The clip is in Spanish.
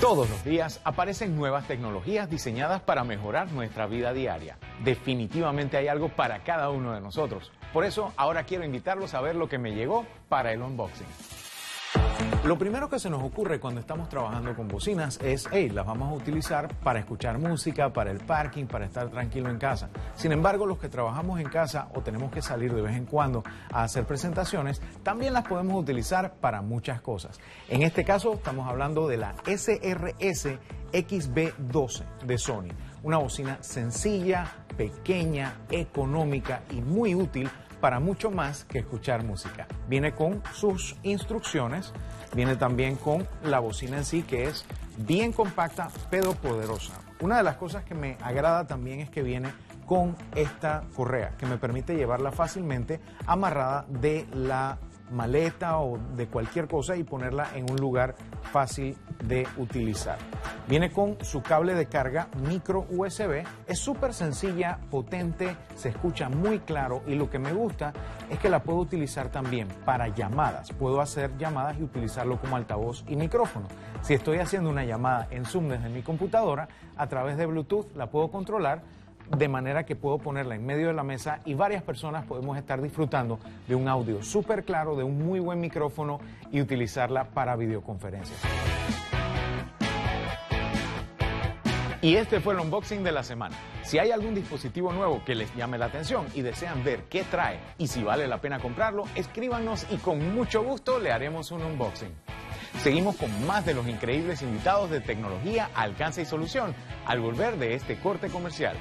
Todos los días aparecen nuevas tecnologías diseñadas para mejorar nuestra vida diaria. Definitivamente hay algo para cada uno de nosotros. Por eso ahora quiero invitarlos a ver lo que me llegó para el unboxing. Lo primero que se nos ocurre cuando estamos trabajando con bocinas es, hey, las vamos a utilizar para escuchar música, para el parking, para estar tranquilo en casa. Sin embargo, los que trabajamos en casa o tenemos que salir de vez en cuando a hacer presentaciones, también las podemos utilizar para muchas cosas. En este caso, estamos hablando de la SRS XB12 de Sony. Una bocina sencilla, pequeña, económica y muy útil para mucho más que escuchar música. Viene con sus instrucciones, viene también con la bocina en sí que es bien compacta pero poderosa. Una de las cosas que me agrada también es que viene con esta correa que me permite llevarla fácilmente amarrada de la maleta o de cualquier cosa y ponerla en un lugar fácil de utilizar. Viene con su cable de carga micro USB, es súper sencilla, potente, se escucha muy claro y lo que me gusta es que la puedo utilizar también para llamadas. Puedo hacer llamadas y utilizarlo como altavoz y micrófono. Si estoy haciendo una llamada en Zoom desde mi computadora, a través de Bluetooth la puedo controlar de manera que puedo ponerla en medio de la mesa y varias personas podemos estar disfrutando de un audio súper claro, de un muy buen micrófono y utilizarla para videoconferencias. Y este fue el unboxing de la semana. Si hay algún dispositivo nuevo que les llame la atención y desean ver qué trae y si vale la pena comprarlo, escríbanos y con mucho gusto le haremos un unboxing. Seguimos con más de los increíbles invitados de tecnología, alcance y solución al volver de este corte comercial.